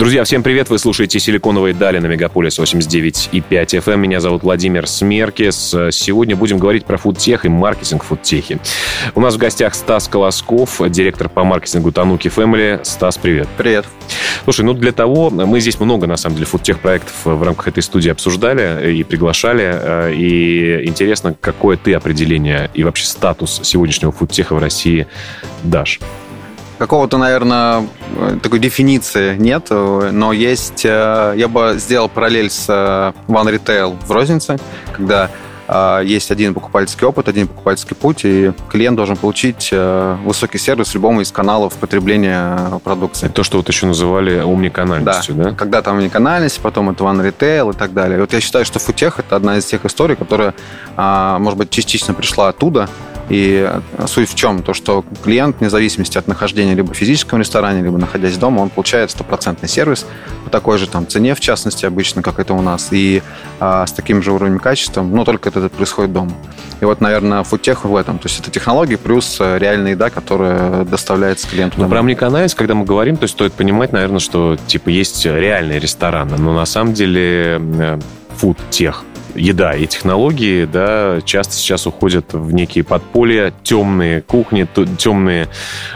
Друзья, всем привет! Вы слушаете «Силиконовые дали» на Мегаполис 89,5 FM. Эм. Меня зовут Владимир Смеркис. Сегодня будем говорить про фудтех и маркетинг фудтехи. У нас в гостях Стас Колосков, директор по маркетингу Тануки Family. Стас, привет! Привет! Слушай, ну для того, мы здесь много, на самом деле, фудтех проектов в рамках этой студии обсуждали и приглашали. И интересно, какое ты определение и вообще статус сегодняшнего фудтеха в России дашь? Какого-то, наверное, такой дефиниции нет, но есть... Э, я бы сделал параллель с э, One Retail в рознице, когда э, есть один покупательский опыт, один покупательский путь, и клиент должен получить высокий сервис в любом из каналов потребления продукции. Это то, что вот еще называли умниканальностью, да? да? когда там умниканальность, потом это One Retail и так далее. И вот я считаю, что футех – это одна из тех историй, которая, может быть, частично пришла оттуда, и суть в чем? То, что клиент, вне зависимости от нахождения либо в физическом ресторане, либо находясь дома, он получает стопроцентный сервис по такой же там цене, в частности, обычно, как это у нас, и а, с таким же уровнем качества, но только это происходит дома. И вот, наверное, фудтех в этом. То есть это технологии плюс э, реальная еда, которая доставляется клиенту. Но про омниканальность, когда мы говорим, то стоит понимать, наверное, что типа есть реальные рестораны, но на самом деле фудтех еда и технологии, да, часто сейчас уходят в некие подполья, темные кухни, темные,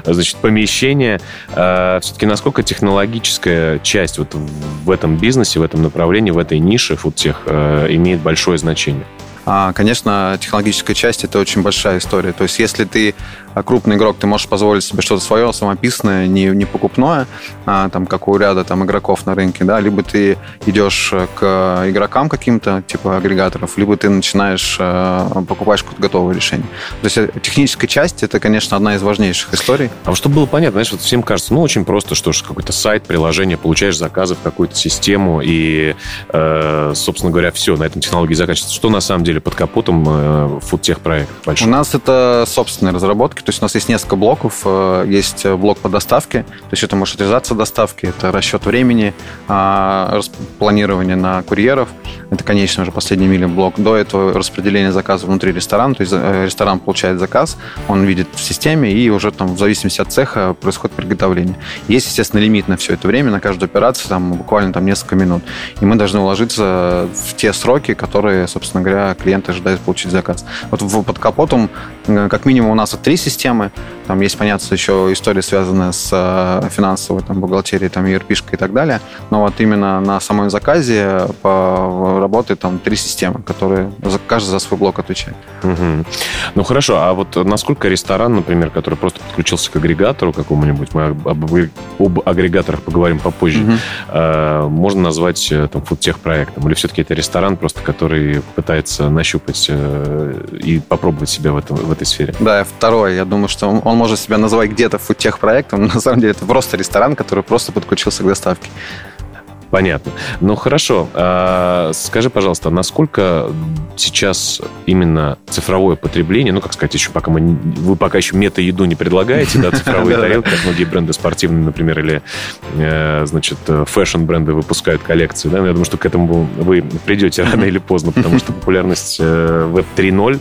значит, помещения. А, Все-таки насколько технологическая часть вот в этом бизнесе, в этом направлении, в этой нише фудтех э, имеет большое значение? А, конечно, технологическая часть – это очень большая история. То есть, если ты а крупный игрок, ты можешь позволить себе что-то свое, самописное, не, не покупное, а, там, как у ряда там, игроков на рынке, да, либо ты идешь к игрокам каким-то, типа агрегаторов, либо ты начинаешь а, покупать какое-то готовое решение. То есть э, техническая часть – это, конечно, одна из важнейших историй. А вот чтобы было понятно, знаешь, вот всем кажется, ну, очень просто, что какой-то сайт, приложение, получаешь заказы в какую-то систему, и, э, собственно говоря, все, на этом технологии заканчивается. Что на самом деле под капотом э, фудтех проект большой? У нас это собственные разработки, то есть у нас есть несколько блоков. Э, есть блок по доставке, то есть это маршрутизация доставки, это расчет времени, а, планирование на курьеров. Это, конечно уже последний мили блок. До этого распределение заказа внутри ресторана, то есть э, ресторан получает заказ, он видит в системе, и уже там в зависимости от цеха происходит приготовление. Есть, естественно, лимит на все это время, на каждую операцию, там буквально там несколько минут. И мы должны уложиться в те сроки, которые, собственно говоря, клиент ожидает получить заказ. Вот под капотом, как минимум, у нас вот три системы. Там есть, понятно, еще история, связанная с э, финансовой там, бухгалтерией, там, erp и так далее. Но вот именно на самом заказе по, работает там три системы, которые за, каждый за свой блок отвечает. Угу. Ну хорошо, а вот насколько ресторан, например, который просто подключился к агрегатору какому-нибудь, мы об, об, об агрегаторах поговорим попозже, угу. э, можно назвать э, там фудтех проектом? Или все-таки это ресторан просто, который пытается нащупать э, и попробовать себя в, этом, в этой сфере? Да, второе. Я думаю, что он, может себя называть где-то фудтех-проектом, но на самом деле это просто ресторан, который просто подключился к доставке. Понятно. Ну хорошо. А, скажи, пожалуйста, насколько сейчас именно цифровое потребление, ну как сказать, еще пока мы вы пока еще мета-еду не предлагаете, да, цифровые тарелки, как многие бренды спортивные, например, или э, значит фэшн-бренды выпускают коллекции, да, я думаю, что к этому вы придете рано или поздно, потому что популярность Web э, 3.0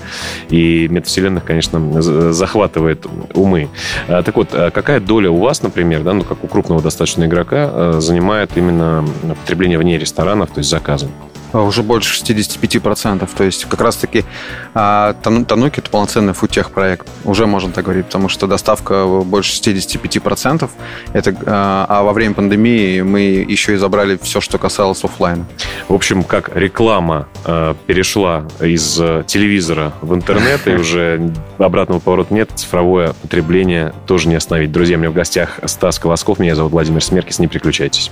и метавселенных, конечно, захватывает умы. А, так вот, а какая доля у вас, например, да, ну как у крупного достаточно игрока, э, занимает именно потребление вне ресторанов, то есть заказы? А, уже больше 65%. То есть как раз-таки а, Тануки – это полноценный фудтех проект. Уже можно так говорить, потому что доставка больше 65%. Это, а, а во время пандемии мы еще и забрали все, что касалось офлайна. В общем, как реклама э, перешла из телевизора в интернет, и уже обратного поворота нет, цифровое потребление тоже не остановить. Друзья, у меня в гостях Стас Колосков, меня зовут Владимир Смеркис, не переключайтесь.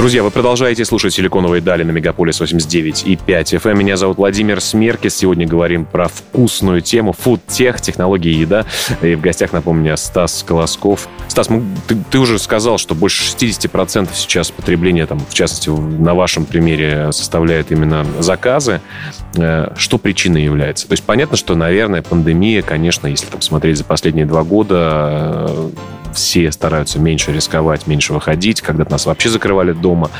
Друзья, вы продолжаете слушать «Силиконовые дали» на Мегаполис 89 и 5 FM. Меня зовут Владимир Смеркис. Сегодня говорим про вкусную тему фуд-тех, технологии еда. И в гостях, напомню, Стас Колосков. Стас, мы, ты, ты уже сказал, что больше 60% сейчас потребления, там, в частности, на вашем примере, составляют именно заказы. Э, что причиной является? То есть понятно, что, наверное, пандемия, конечно, если там смотреть за последние два года, э, все стараются меньше рисковать, меньше выходить, когда-то нас вообще закрывали дома.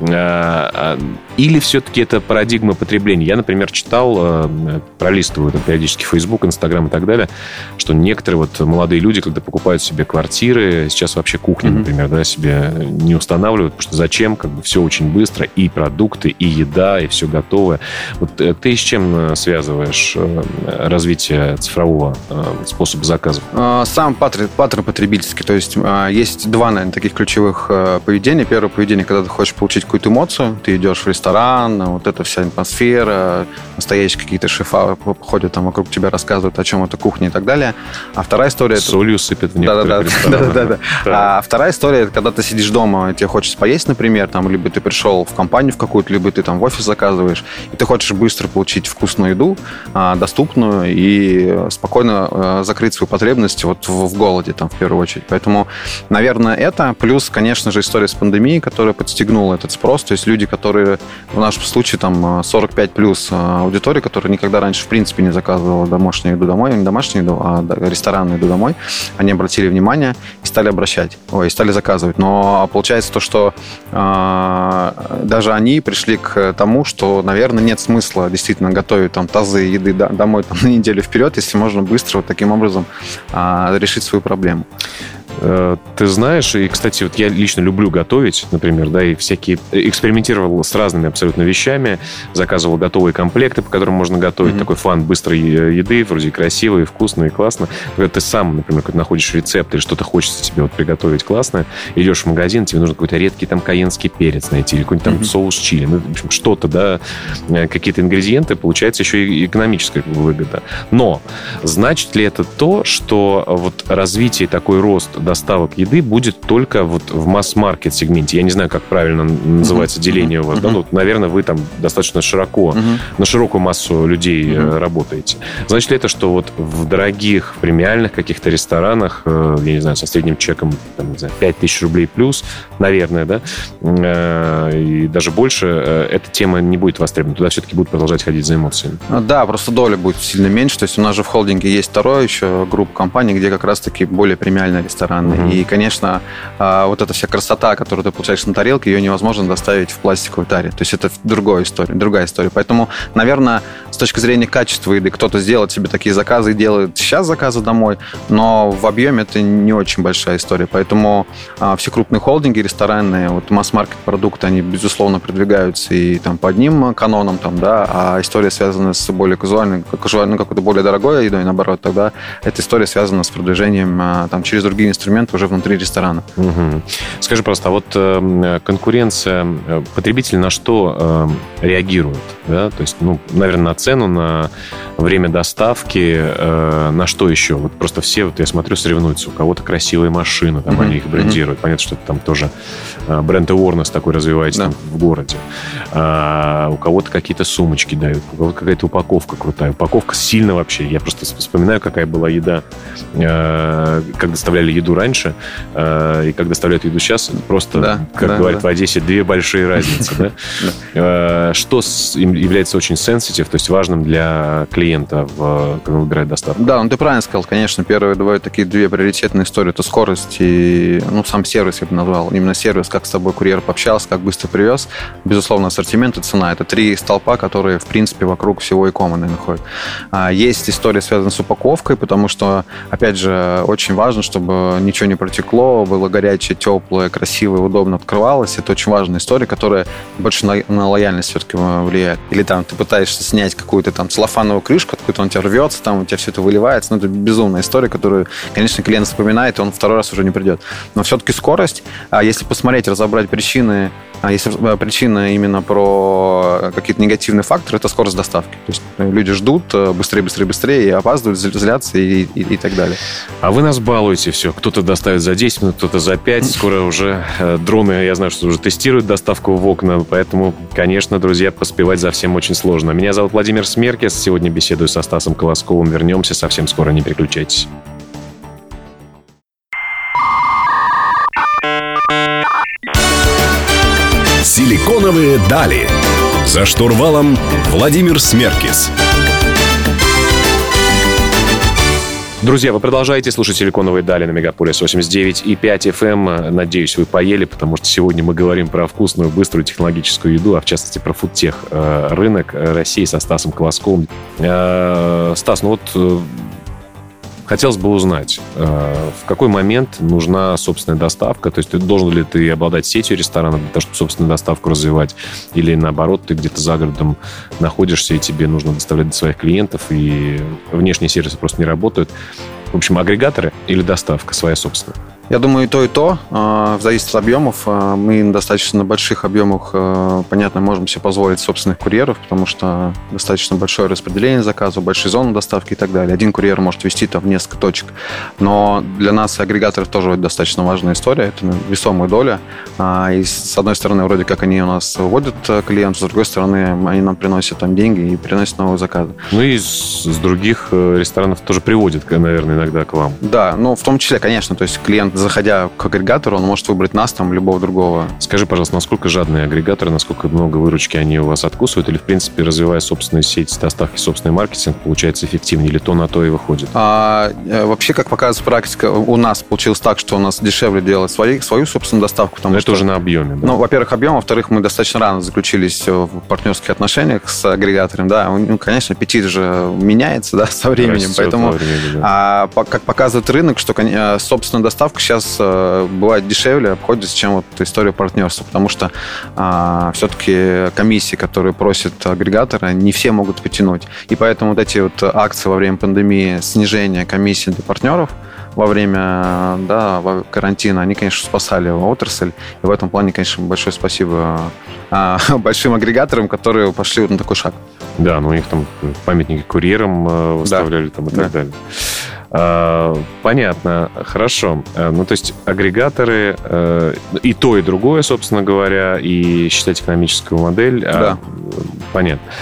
Э, э, или все-таки это парадигма потребления? Я, например, читал, э, пролистываю там, периодически Facebook, Instagram и так далее, что некоторые вот молодые люди, когда покупают себе квартиры, сейчас вообще кухни, mm-hmm. например, да, себе не устанавливают, потому что зачем? Как бы все очень быстро, и продукты, и еда, и все готовое. Вот ты с чем связываешь развитие цифрового способа заказа? Сам паттерн, паттерн потребительский. То есть есть два, наверное, таких ключевых поведения. Первое поведение, когда ты хочешь получить какую-то эмоцию. Ты идешь в ресторан, вот эта вся атмосфера, настоящие какие-то шефа ходят там вокруг тебя, рассказывают, о чем это кухня и так далее. А вторая история... Солью сыпят в да, А вторая история, это когда ты сидишь дома, тебе хочется поесть, например, там, либо ты пришел в компанию в какую-то, либо ты там в офис заказываешь, и ты хочешь быстро получить вкусную еду, а, доступную, и спокойно а, закрыть свою потребность вот в голоде, там, в первую очередь. Поэтому, наверное, это, плюс, конечно же, история с пандемией, которая подстегнула этот спрос. То есть люди, которые в нашем случае там 45 плюс а, аудитория, которая никогда раньше в принципе не заказывала домашнюю еду домой, не домашнюю еду, а ресторанную еду домой, они обратили внимание и стали обращать, ой, стали заказывать. Но получается то, что э, даже они пришли к тому, что, наверное, нет смысла действительно готовить там тазы еды домой там, на неделю вперед, если можно быстро вот таким образом э, решить свою проблему. Э, ты знаешь, и, кстати, вот я лично люблю готовить, например, да, и всякие... Экспериментировал с разными абсолютно вещами, заказывал готовые комплекты, по которым можно готовить. Mm-hmm. Такой фан быстрой еды, вроде красивый, вкусный, классно. Когда ты сам, например, когда находишь рецепт или что-то хочется себе вот приготовить классное, идешь в магазин, тебе нужно какой-то редкий там каенский перец найти или какой-нибудь там mm-hmm. соус чили. Ну, в общем, что-то, да, э, какие-то ингредиенты, получается еще и экономическая выгода. Но значит ли это то, что вот развитие такой рост доставок еды будет только вот в масс-маркет сегменте. Я не знаю, как правильно называется uh-huh. деление uh-huh. у вас. Uh-huh. Да? Ну, наверное, вы там достаточно широко, uh-huh. на широкую массу людей uh-huh. работаете. Значит ли это, что вот в дорогих премиальных каких-то ресторанах, э, я не знаю, со средним чеком, там, не знаю, 5 тысяч рублей плюс, наверное, да, э, и даже больше, эта тема не будет востребована. Туда все-таки будут продолжать ходить за эмоциями. А, да, просто доля будет сильно меньше. То есть у нас же в холдинге есть второй еще группа компаний, где как раз-таки более премиальные рестораны стороны. Угу. И, конечно, а, вот эта вся красота, которую ты получаешь на тарелке, ее невозможно доставить в пластиковой таре. То есть это другая история, другая история. Поэтому, наверное, с точки зрения качества еды, кто-то сделает себе такие заказы и делает сейчас заказы домой, но в объеме это не очень большая история. Поэтому а, все крупные холдинги, рестораны, вот масс-маркет продукты, они, безусловно, продвигаются и там по одним канонам, там, да, а история связана с более казуальной, казуальной какой-то более дорогой едой, наоборот, тогда эта история связана с продвижением а, там через другие инструменты инструмент уже внутри ресторана. Угу. Скажи просто, а вот э, конкуренция, потребитель на что э, реагирует? Да? То есть, ну, наверное, на цену, на время доставки, э, на что еще? Вот просто все, вот я смотрю, соревнуются. У кого-то красивые машины, там угу. они их брендируют. Угу. Понятно, что это там тоже э, бренд awareness такой развивается да. там, в городе. А, у кого-то какие-то сумочки дают, у кого-то какая-то упаковка крутая. Упаковка сильно вообще. Я просто вспоминаю, какая была еда, э, как доставляли еду раньше э, и как доставляют еду сейчас, просто, да, как да, говорят да. в Одессе, две большие разницы. Э, что является очень сенситив, то есть важным для клиента, когда выбирает доставку? Да, ну ты правильно сказал, конечно, первые два такие две приоритетные истории, это скорость и ну, сам сервис, я бы назвал. Именно сервис, как с тобой курьер пообщался, как быстро привез. Безусловно, ассортимент и цена. Это три столпа, которые, в принципе, вокруг всего икома находят. А, есть история, связанная с упаковкой, потому что, опять же, очень важно, чтобы ничего не протекло, было горячее, теплое, красивое, удобно открывалось. Это очень важная история, которая больше на, лояльность все-таки влияет. Или там ты пытаешься снять какую-то там целлофановую крышку, откуда он у тебя рвется, там у тебя все это выливается. Ну, это безумная история, которую, конечно, клиент вспоминает, и он второй раз уже не придет. Но все-таки скорость, а если посмотреть, разобрать причины А если э, причина именно про какие-то негативные факторы, это скорость доставки. То есть э, люди ждут быстрее, быстрее, быстрее, и опаздывают, злятся и, и, и так далее. А вы нас балуете все. Кто-то доставит за 10 минут, кто-то за 5. Скоро уже дроны, я знаю, что уже тестируют доставку в окна, поэтому, конечно, друзья, поспевать за всем очень сложно. Меня зовут Владимир Смеркес. Сегодня беседую со Стасом Колосковым. Вернемся совсем скоро, не переключайтесь. Силиконовые дали. За штурвалом Владимир Смеркис. Друзья, вы продолжаете слушать «Силиконовые дали» на Мегаполис 89 и 5 FM. Надеюсь, вы поели, потому что сегодня мы говорим про вкусную, быструю технологическую еду, а в частности про фудтех э, рынок России со Стасом Колосковым. Э, Стас, ну вот э, Хотелось бы узнать, э, в какой момент нужна собственная доставка? То есть должен ли ты обладать сетью ресторанов для того, чтобы собственную доставку развивать? Или наоборот, ты где-то за городом находишься, и тебе нужно доставлять до своих клиентов, и внешние сервисы просто не работают? В общем, агрегаторы или доставка своя собственная? Я думаю, и то, и то. А, зависит от объемов. А, мы на достаточно больших объемах, а, понятно, можем себе позволить собственных курьеров, потому что достаточно большое распределение заказов, большие зоны доставки и так далее. Один курьер может вести там в несколько точек. Но для нас агрегаторов тоже достаточно важная история. Это весомая доля. И с одной стороны, вроде как они у нас вводят клиентов, с другой стороны, они нам приносят там деньги и приносят новые заказы. Ну и с других э, ресторанов тоже приводят, наверное, иногда к вам. Да, ну в том числе, конечно, то есть клиент заходя к агрегатору, он может выбрать нас, там, любого другого. Скажи, пожалуйста, насколько жадные агрегаторы, насколько много выручки они у вас откусывают, или, в принципе, развивая собственную сеть доставки, собственный маркетинг, получается эффективнее, или то на то и выходит? А, э, вообще, как показывает практика, у нас получилось так, что у нас дешевле делать свои, свою собственную доставку. Потому Но что, это уже на объеме, да? Ну, во-первых, объем, во-вторых, мы достаточно рано заключились в партнерских отношениях с агрегатором, да. Ну, конечно, аппетит же меняется, да, со временем, Растет поэтому, времени, да. а, как показывает рынок, что э, собственная доставка сейчас э, бывает дешевле обходится, чем вот история партнерства, потому что а, все-таки комиссии, которые просят агрегаторы, не все могут потянуть. И поэтому вот эти вот акции во время пандемии, снижение комиссии для партнеров, во время да, карантина, они, конечно, спасали отрасль. И в этом плане, конечно, большое спасибо а, большим агрегаторам, которые пошли вот на такой шаг. Да, ну у них там памятники курьерам э, выставляли да. там и так да. далее. А, понятно, хорошо. А, ну, то есть агрегаторы э, и то, и другое, собственно говоря, и считать экономическую модель. А, да. Понятно.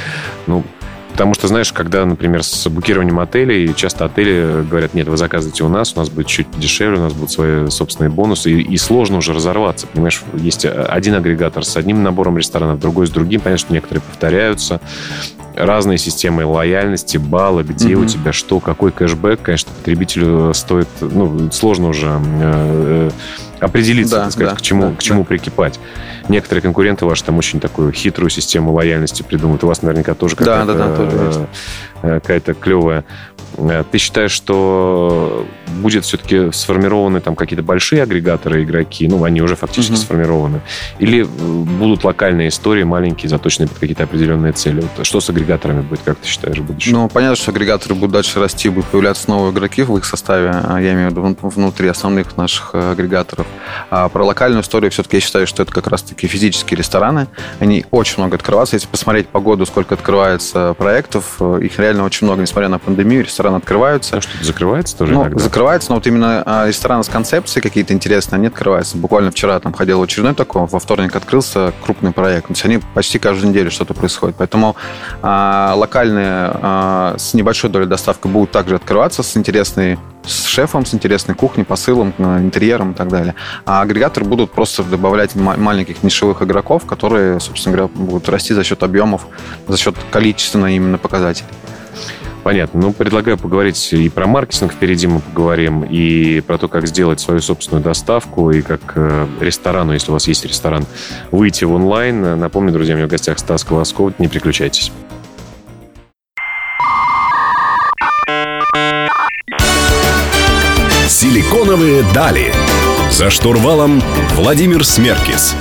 Ну, Потому что, знаешь, когда, например, с букированием отелей, часто отели говорят, нет, вы заказывайте у нас, у нас будет чуть дешевле, у нас будут свои собственные бонусы, и, и сложно уже разорваться. Понимаешь, есть один агрегатор с одним набором ресторанов, другой с другим. Понятно, что некоторые повторяются разные системы лояльности, баллы, где mm-hmm. у тебя что, какой кэшбэк, конечно, потребителю стоит, ну, сложно уже э, определиться, да, так сказать, да, к чему, да, к чему да. прикипать. Некоторые конкуренты ваши там очень такую хитрую систему лояльности придумают. У вас наверняка тоже какая-то, да, да, да, тоже э, какая-то клевая. Э, ты считаешь, что будет все-таки сформированы там какие-то большие агрегаторы, игроки, ну, они уже фактически угу. сформированы, или будут локальные истории, маленькие, заточенные под какие-то определенные цели? Вот что с агрегаторами будет, как ты считаешь, в будущем? Ну, понятно, что агрегаторы будут дальше расти, будут появляться новые игроки в их составе, а я имею в виду внутри основных наших э, агрегаторов. А про локальную историю все-таки я считаю, что это как раз-таки физические рестораны. Они очень много открываются. Если посмотреть по году, сколько открывается проектов, э, их реально очень много, несмотря на пандемию, рестораны открываются. А что-то закрывается тоже ну, иногда? закрывается, но вот именно а, рестораны с концепцией какие-то интересные, они открываются. Буквально вчера там ходил очередной такой, во вторник открылся крупный проект. То есть они почти каждую неделю что-то происходит. Поэтому а, локальные а, с небольшой долей доставки будут также открываться с интересной с шефом, с интересной кухней, посылом, интерьером и так далее. А агрегаторы будут просто добавлять маленьких нишевых игроков, которые, собственно говоря, будут расти за счет объемов, за счет количественного именно показателей. Понятно. Ну, предлагаю поговорить и про маркетинг впереди мы поговорим, и про то, как сделать свою собственную доставку, и как э, ресторану, если у вас есть ресторан, выйти в онлайн. Напомню, друзья, у меня в гостях Стас Колосков. Не переключайтесь. Силиконовые дали. За штурвалом Владимир Смеркис.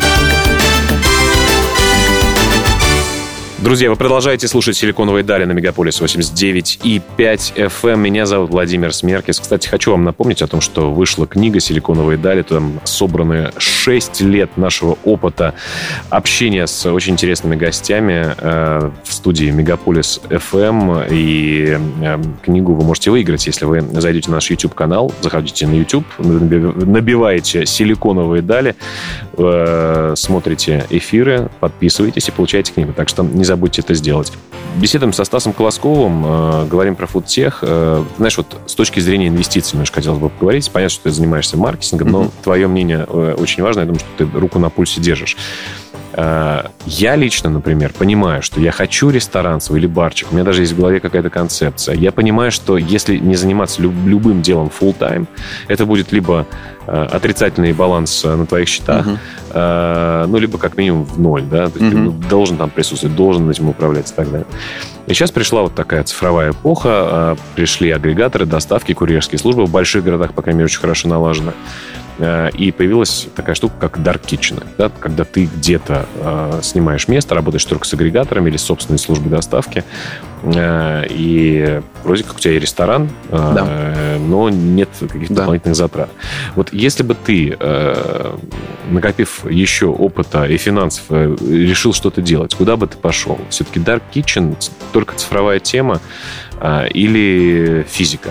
Друзья, вы продолжаете слушать «Силиконовые дали» на Мегаполис 89 и 5 FM. Меня зовут Владимир Смеркис. Кстати, хочу вам напомнить о том, что вышла книга «Силиконовые дали». Там собраны 6 лет нашего опыта общения с очень интересными гостями э, в студии Мегаполис FM. И э, книгу вы можете выиграть, если вы зайдете на наш YouTube-канал, заходите на YouTube, набиваете «Силиконовые дали», э, смотрите эфиры, подписываетесь и получаете книгу. Так что не забудьте это сделать. Беседуем со Стасом Колосковым, э, говорим про фудтех. Э, знаешь, вот с точки зрения инвестиций немножко хотелось бы поговорить. Понятно, что ты занимаешься маркетингом, mm-hmm. но твое мнение э, очень важно. Я думаю, что ты руку на пульсе держишь. Э, я лично, например, понимаю, что я хочу ресторан свой или барчик, у меня даже есть в голове какая-то концепция. Я понимаю, что если не заниматься люб- любым делом full time, это будет либо э, отрицательный баланс на твоих счетах, uh-huh. э, ну, либо как минимум в ноль, да, то есть uh-huh. ты должен там присутствовать, должен этим управлять и так далее. И сейчас пришла вот такая цифровая эпоха, э, пришли агрегаторы, доставки, курьерские службы в больших городах, по крайней мере, очень хорошо налажены. Э, и появилась такая штука, как Dark Kitchen. Да? Когда ты где-то э, снимаешь место, работаешь только с агрегаторами или с собственной службой доставки, э, и вроде как у тебя и ресторан, э, да. но нет каких-то да. дополнительных затрат. Вот если бы ты, э, накопив еще опыта и финансов, э, решил что-то делать, куда бы ты пошел? Все-таки Dark Kitchen только цифровая тема э, или физика?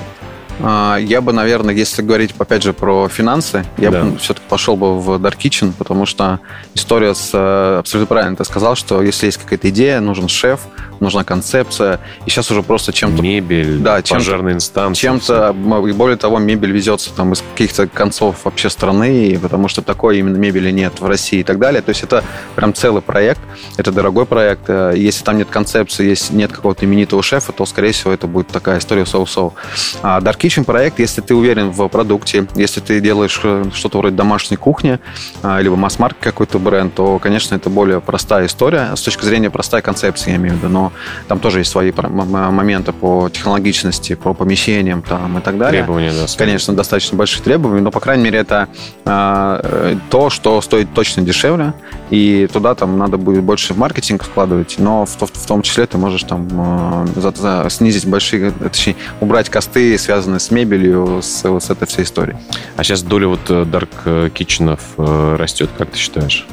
А, я бы, наверное, если говорить, опять же, про финансы, я да. бы все-таки пошел бы в Dark Kitchen, потому что история с... Э, абсолютно правильно ты сказал, что если есть какая-то идея, нужен шеф, нужна концепция, и сейчас уже просто чем-то... Мебель, да, чем пожарные инстанции. Чем-то, и более того, мебель везется там из каких-то концов вообще страны, потому что такой именно мебели нет в России и так далее. То есть это прям целый проект, это дорогой проект. Э, если там нет концепции, если нет какого-то именитого шефа, то, скорее всего, это будет такая история соу-соу. А Dark Kitchen проект, если ты уверен в продукте, если ты делаешь э, что-то вроде домашней кухни, а, либо масс-маркет какой-то бренд, то, конечно, это более простая история с точки зрения простая концепция, я имею в виду. Но там тоже есть свои моменты по технологичности, по помещениям там, и так далее. Требования, да. Конечно, достаточно большие требования, но, по крайней мере, это э, то, что стоит точно дешевле, и туда там надо будет больше в маркетинг вкладывать, но в, в, в том числе ты можешь там э, за, за, снизить большие, точнее, убрать косты, связанные с мебелью, с, с этой всей историей. А сейчас доля вот э, Dark Kitchen э, растет, как ты считаешь?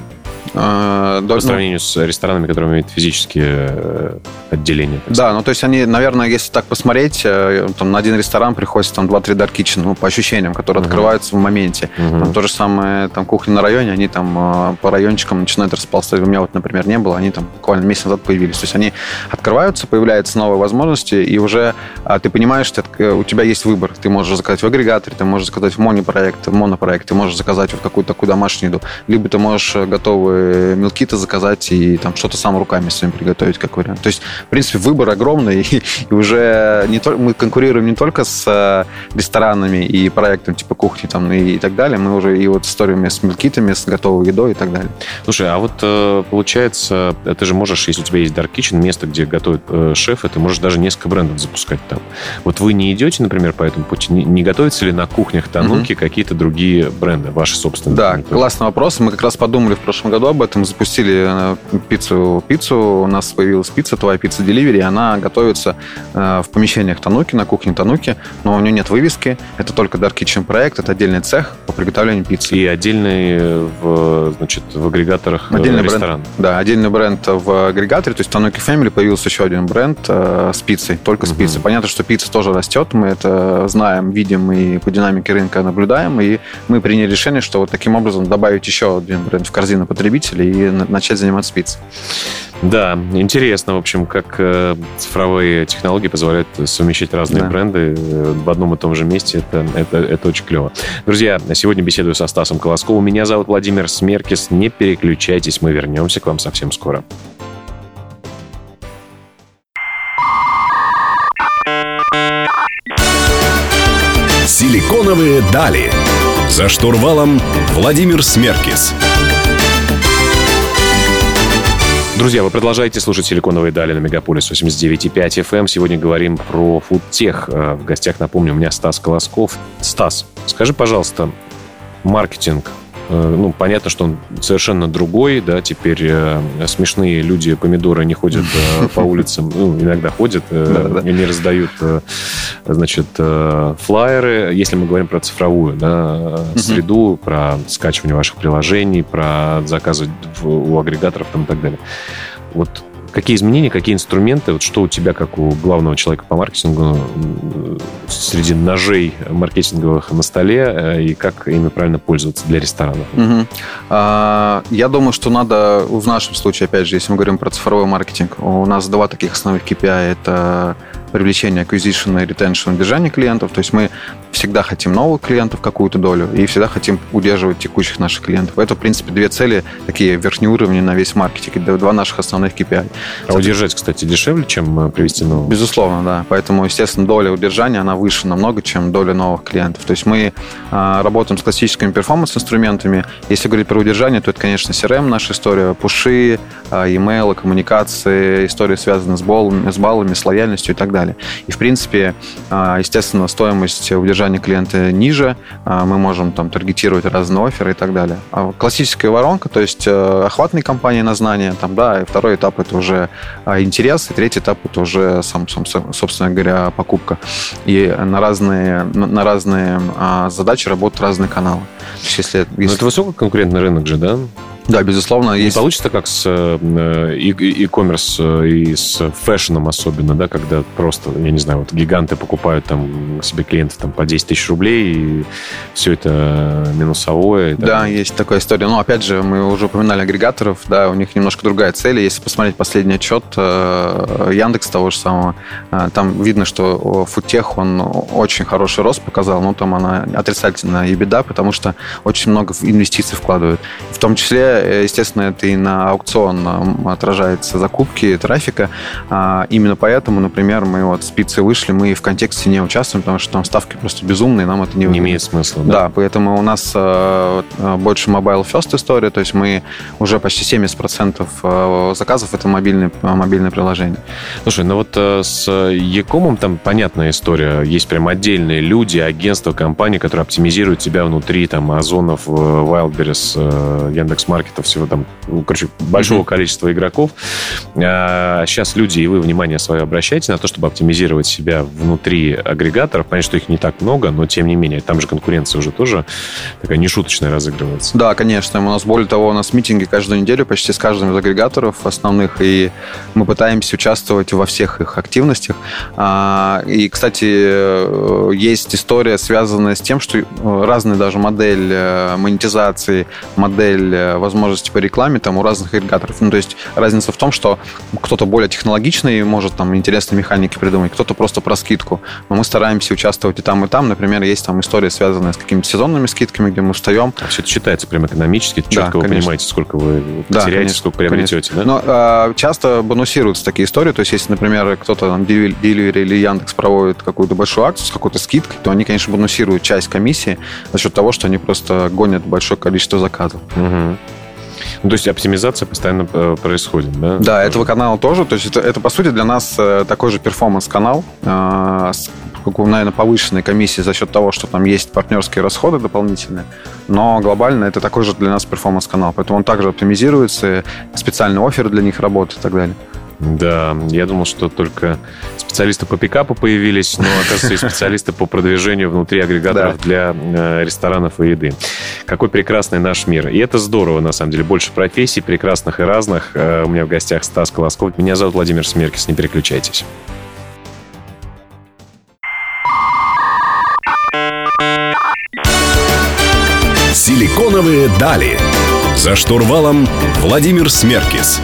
А, По сравнению с ресторанами, которые имеют физические э, отделения. Да, ну то есть они, наверное, если так посмотреть, э, там на один ресторан приходится там 2-3 dark kitchen, ну, по ощущениям, которые uh-huh. открываются в моменте. Uh-huh. Там то же самое, там кухня на районе, они там э, по райончикам начинают расползаться. У меня вот, например, не было, они там буквально месяц назад появились. То есть они открываются, появляются новые возможности, и уже а, ты понимаешь, что у тебя есть выбор. Ты можешь заказать в агрегаторе, ты можешь заказать в монопроект, в монопроект, ты можешь заказать вот какую-то такую домашнюю еду, либо ты можешь готовые мелкиты заказать и там что-то сам руками своим приготовить, как вариант. То есть, в принципе, выбор огромный, и, и уже не только, мы конкурируем не только с э, ресторанами и проектом типа кухни там и, и так далее, мы уже и вот историями с мелкитами, с готовой едой и так далее. Слушай, а вот э, получается, ты же можешь, если у тебя есть Dark Kitchen, место, где готовит э, шеф, ты можешь даже несколько брендов запускать там. Вот вы не идете, например, по этому пути? Не, не готовятся ли на кухнях Тануки угу. какие-то другие бренды, ваши собственные? Да, классный вопрос. Мы как раз подумали в прошлом году об этом, запустили э, пиццу. Пиццу. У нас появилась пицца, твоя пицца Delivery, она готовится э, в помещениях Тануки, на кухне Тануки, но у нее нет вывески, это только Dark Kitchen проект, это отдельный цех по приготовлению пиццы. И отдельный в, значит, в агрегаторах э, отдельный ресторан. Бренд, да, отдельный бренд в агрегаторе, то есть Тануки Family появился еще один бренд э, с пиццей, только с пиццей. Понятно, что пицца тоже растет, мы это знаем, видим и по динамике рынка наблюдаем, и мы приняли решение, что вот таким образом добавить еще один бренд в корзину потребителей, потребителей и начать заниматься спицей. Да, интересно, в общем, как э, цифровые технологии позволяют совмещать разные да. бренды э, в одном и том же месте. Это, это, это очень клево. Друзья, сегодня беседую со Стасом Колосковым. Меня зовут Владимир Смеркис. Не переключайтесь, мы вернемся к вам совсем скоро. Силиконовые дали. За штурвалом Владимир Смеркис. Друзья, вы продолжаете слушать «Силиконовые дали» на Мегаполис 89.5 FM. Эм. Сегодня говорим про фудтех. Э, в гостях, напомню, у меня Стас Колосков. Стас, скажи, пожалуйста, маркетинг ну, понятно, что он совершенно другой, да, теперь э, смешные люди, помидоры, не ходят э, по улицам, ну, иногда ходят, э, они раздают, э, значит, э, флайеры. Если мы говорим про цифровую, да, среду, про скачивание ваших приложений, про заказы у агрегаторов там, и так далее. Вот Какие изменения, какие инструменты, вот что у тебя, как у главного человека по маркетингу, среди ножей маркетинговых на столе, э, и как ими правильно пользоваться для ресторанов? Угу. А, я думаю, что надо, в нашем случае, опять же, если мы говорим про цифровой маркетинг, у нас два таких основных KPI. Это привлечение, acquisition и retention, удержание клиентов. То есть мы всегда хотим новых клиентов какую-то долю и всегда хотим удерживать текущих наших клиентов. Это, в принципе, две цели, такие верхние уровни на весь маркетинг, два наших основных KPI. А удержать, кстати, дешевле, чем э, привести новых? Безусловно, да. Поэтому, естественно, доля удержания, она выше намного, чем доля новых клиентов. То есть мы а, работаем с классическими перформанс-инструментами. Если говорить про удержание, то это, конечно, CRM наша история, пуши, а, e-mail, коммуникации, истории, связанные с баллами, с баллами, с лояльностью и так далее. И, в принципе, а, естественно, стоимость удержания клиента ниже, а, мы можем там таргетировать разные оферы и так далее. А классическая воронка, то есть э, охватные компании на знания, там, да, и второй этап это уже интерес, и третий этап это уже сам, сам собственно говоря, покупка. И на разные, на разные задачи работают разные каналы. То есть, если, если... Но это высококонкурентный рынок же, да? Да, безусловно. Не есть... получится как с э, e-commerce э, и с фэшном особенно, да, когда просто, я не знаю, вот гиганты покупают там себе клиентов там по 10 тысяч рублей, и все это минусовое. Да, есть такая история. Но, опять же, мы уже упоминали агрегаторов, да, у них немножко другая цель. Если посмотреть последний отчет э, Яндекс того же самого, там видно, что Футех, он очень хороший рост показал, но там она отрицательная ебеда, потому что очень много инвестиций вкладывают. В том числе естественно, это и на аукцион отражается закупки трафика. А, именно поэтому, например, мы вот с пиццей вышли, мы в контексте не участвуем, потому что там ставки просто безумные, нам это не Не имеет смысла, да? Да, поэтому у нас э, э, больше mobile first история, то есть мы уже почти 70% заказов это мобильное, мобильное приложение. Слушай, ну вот с Якомом там понятная история. Есть прям отдельные люди, агентства, компании, которые оптимизируют тебя внутри там Озонов, Wildberries, Яндекс.Маркет маркета, всего там, ну, короче, большого mm-hmm. количества игроков. А, сейчас люди, и вы внимание свое обращаете на то, чтобы оптимизировать себя внутри агрегаторов. Понятно, что их не так много, но тем не менее, там же конкуренция уже тоже такая нешуточная разыгрывается. Да, конечно. У нас, более того, у нас митинги каждую неделю почти с каждым из агрегаторов основных, и мы пытаемся участвовать во всех их активностях. А, и, кстати, э, есть история, связанная с тем, что э, разные даже модель э, монетизации, модель возможности по рекламе там у разных агрегаторов. Ну, то есть разница в том, что кто-то более технологичный может там интересные механики придумать, кто-то просто про скидку. Но мы стараемся участвовать и там, и там. Например, есть там история, связанная с какими-то сезонными скидками, где мы встаем. А все это считается прям экономически, четко да, вы конечно. понимаете, сколько вы да, теряете, конечно, сколько приобретете, конечно. да? Но а, часто бонусируются такие истории. То есть, если, например, кто-то там Delivery или Яндекс проводит какую-то большую акцию с какой-то скидкой, то они, конечно, бонусируют часть комиссии за счет того, что они просто гонят большое количество заказов. Угу. Ну, то есть оптимизация постоянно э, происходит, да? Да, этого канала тоже. То есть это, это по сути, для нас э, такой же перформанс-канал э, с наверное, повышенной комиссии за счет того, что там есть партнерские расходы дополнительные. Но глобально это такой же для нас перформанс-канал. Поэтому он также оптимизируется, специальный офер для них работает и так далее. Да, я думал, что только специалисты по пикапу появились, но, оказывается, и специалисты по продвижению внутри агрегаторов для э, ресторанов и еды. Какой прекрасный наш мир. И это здорово, на самом деле. Больше профессий, прекрасных и разных. Э, у меня в гостях Стас Колосков. Меня зовут Владимир Смеркис. Не переключайтесь. Силиконовые дали. За штурвалом Владимир Смеркис.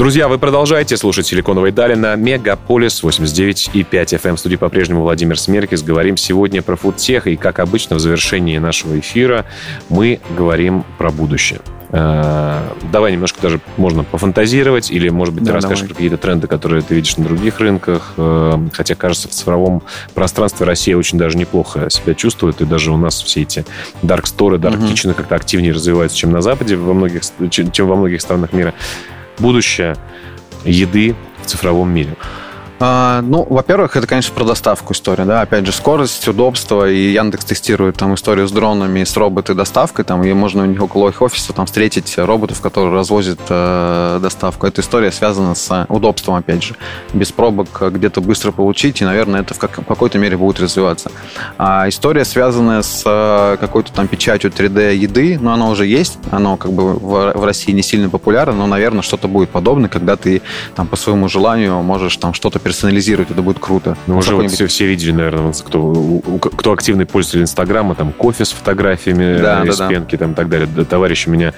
Друзья, вы продолжаете слушать «Силиконовые дали» на Мегаполис 89,5 FM. В студии по-прежнему Владимир Смеркис. Говорим сегодня про фудтех. И, как обычно, в завершении нашего эфира мы говорим про будущее. Э, давай немножко даже можно пофантазировать, или, может быть, ты да, расскажешь про какие-то тренды, которые ты видишь на других рынках. Э, хотя, кажется, в цифровом пространстве Россия очень даже неплохо себя чувствует, и даже у нас все эти store, dark угу. как-то активнее развиваются, чем на Западе, во многих, чем во многих странах мира будущее еды в цифровом мире? А, ну, во-первых, это, конечно, про доставку история, да, опять же, скорость, удобство, и Яндекс тестирует там историю с дронами, с роботой доставкой, там, и можно у них около их офиса там встретить роботов, которые развозят э, доставку. Эта история связана с удобством, опять же, без пробок где-то быстро получить, и, наверное, это в, как, в какой-то мере будет развиваться. А история, связанная с э, какой-то там печатью 3D еды, ну, она уже есть, оно как бы в, в России не сильно популярно, но, наверное, что-то будет подобное, когда ты там по своему желанию можешь там что-то персонализировать, это будет круто. Ну, уже вот все, все видели, наверное, кто, кто активный пользователь Инстаграма, там кофе с фотографиями да, из да, пенки, да. там и так далее. Товарищ у меня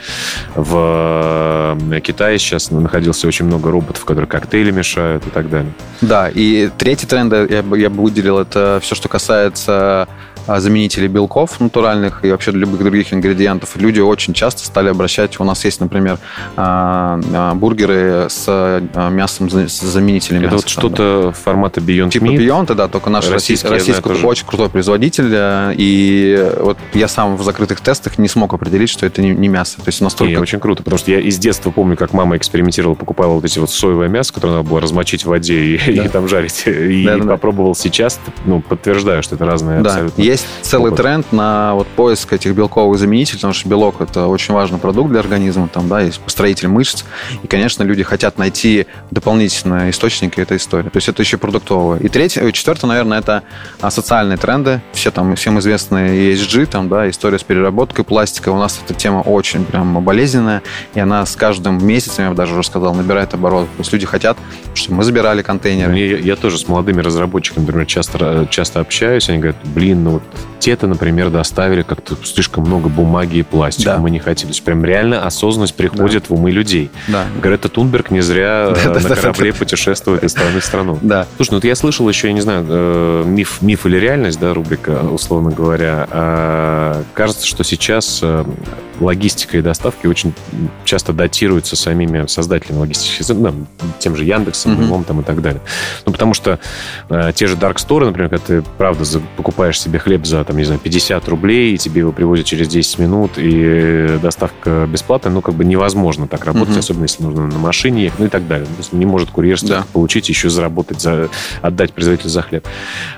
в э, Китае сейчас находился очень много роботов, которые коктейли мешают и так далее. Да, и третий тренд я бы, я бы выделил, это все, что касается а, заменители белков натуральных и вообще любых других ингредиентов. Люди очень часто стали обращать. У нас есть, например, а, а, бургеры с мясом, с заменителем Это мяса. вот что-то формата Beyond Типа Meat. Beyond, да, только наш российский, российский знаю, очень крутой производитель. И вот я сам в закрытых тестах не смог определить, что это не, не мясо. То есть настолько... Не, очень круто, потому что я из детства помню, как мама экспериментировала, покупала вот эти вот соевое мясо, которое надо было размочить в воде и, да. и там жарить. И да, да, попробовал да. сейчас, ну, подтверждаю, что это разные да. абсолютно есть целый опыт. тренд на вот поиск этих белковых заменителей, потому что белок это очень важный продукт для организма, там, да, есть построитель мышц, и, конечно, люди хотят найти дополнительные источники этой истории. То есть это еще продуктовое. И третье, четвертое, наверное, это а, социальные тренды. Все там, всем известные ESG, там, да, история с переработкой пластика. У нас эта тема очень прям болезненная, и она с каждым месяцем, я бы даже уже сказал, набирает оборот. То есть люди хотят, чтобы мы забирали контейнеры. Я, я тоже с молодыми разработчиками, например, часто, часто общаюсь, они говорят, блин, ну вот те-то, например, доставили как-то слишком много бумаги и пластика. Да. Мы не хотим. То есть прям реально осознанность приходит да. в умы людей. Да. Грета Тунберг не зря да, на да, корабле да, путешествует из страны в страну. Да. Слушай, ну вот я слышал еще, я не знаю, э, миф, миф или реальность, да, рубрика, условно говоря. А, кажется, что сейчас э, логистика и доставки очень часто датируются самими создателями логистики, ну, тем же Яндексом, mm-hmm. там и так далее. Ну, потому что э, те же Dark Store, например, когда ты, правда, покупаешь себе хлеб за, там, не знаю, 50 рублей, и тебе его привозят через 10 минут, и доставка бесплатная, ну, как бы невозможно так работать, mm-hmm. особенно если нужно на машине ехать, ну и так далее. То есть не может курьер да. получить, еще заработать, за, отдать производителю за хлеб.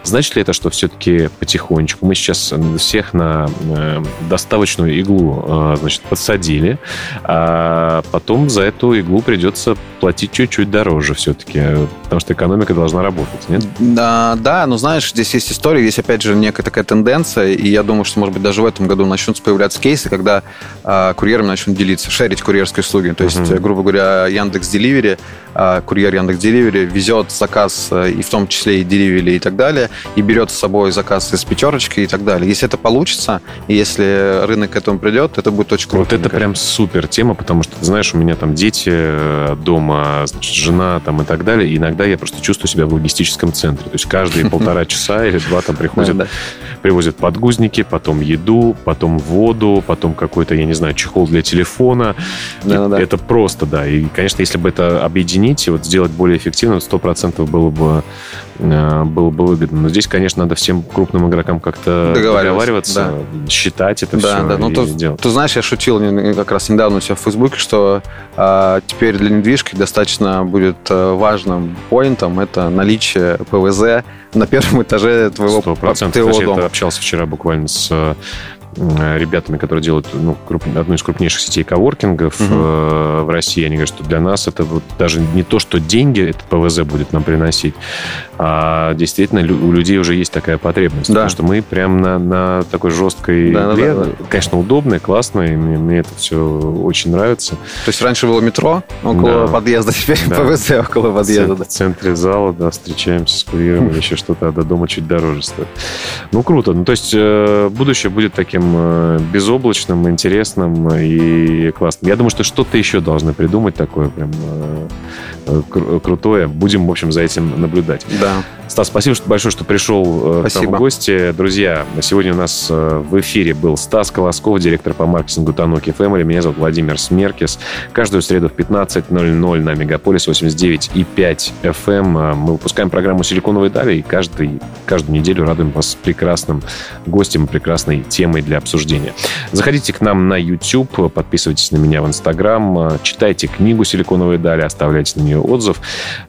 Значит ли это, что все-таки потихонечку мы сейчас всех на э, доставочную иглу э, значит, подсадили, а потом за эту иглу придется платить чуть-чуть дороже все-таки, потому что экономика должна работать, нет? Да, да, но знаешь, здесь есть история, есть опять же некая такая тенденция, и я думаю, что, может быть, даже в этом году начнутся появляться кейсы, когда э, курьерами начнут делиться, шерить курьерские услуги. То есть, uh-huh. грубо говоря, Яндекс Деливери, э, курьер Яндекс Деливери везет заказ, э, и в том числе и Деливери и так далее, и берет с собой заказ из пятерочки и так далее. Если это получится, и если рынок к этому придет, это будет будет очень круто. Вот это прям супер тема, потому что, ты знаешь, у меня там дети э, дома, значит, жена там и так далее. И иногда я просто чувствую себя в логистическом центре. То есть каждые полтора часа или два там приходят, привозят подгузники, потом еду, потом воду, потом какой-то, я не знаю, чехол для телефона. Это просто, да. И, конечно, если бы это объединить и вот сделать более эффективно, сто процентов было бы Э, было бы выгодно. Но здесь, конечно, надо всем крупным игрокам как-то договариваться, да. считать это да, все да. Ну, и ты, делать. Ты знаешь, я шутил как раз недавно у себя в Фейсбуке, что а, теперь для недвижки достаточно будет а, важным поинтом это наличие ПВЗ на первом этаже твоего, 100%. твоего дома. Общался вчера буквально с Э, ребятами, которые делают ну, круп, одну из крупнейших сетей коворкингов угу. э, в России. Они говорят, что для нас это вот даже не то, что деньги это ПВЗ будет нам приносить, а действительно у людей уже есть такая потребность. Да. Потому что мы прям на, на такой жесткой да, игле. Да, да, да. Конечно, удобно, классно, и мне, мне это все очень нравится. То есть раньше было метро около да. подъезда, теперь да. ПВЗ около подъезда. В центре зала, да, встречаемся с курьером или еще что-то, а до дома чуть дороже стоит. Ну, круто. Ну, то есть э, будущее будет таким таким э, безоблачным, интересным и классным. Я думаю, что что-то еще должны придумать такое прям э, э, крутое. Будем, в общем, за этим наблюдать. Да. Стас, спасибо большое, что пришел спасибо. к нам в гости. Друзья, сегодня у нас в эфире был Стас Колосков, директор по маркетингу Таноки Family. Меня зовут Владимир Смеркис. Каждую среду в 15.00 на Мегаполис 89.5 FM мы выпускаем программу «Силиконовые дали» и каждый, каждую неделю радуем вас прекрасным гостем, прекрасной темой для для обсуждения. Заходите к нам на YouTube, подписывайтесь на меня в Instagram, читайте книгу «Силиконовые дали», оставляйте на нее отзыв.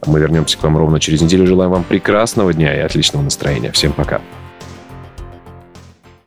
Мы вернемся к вам ровно через неделю. Желаем вам прекрасного дня и отличного настроения. Всем пока.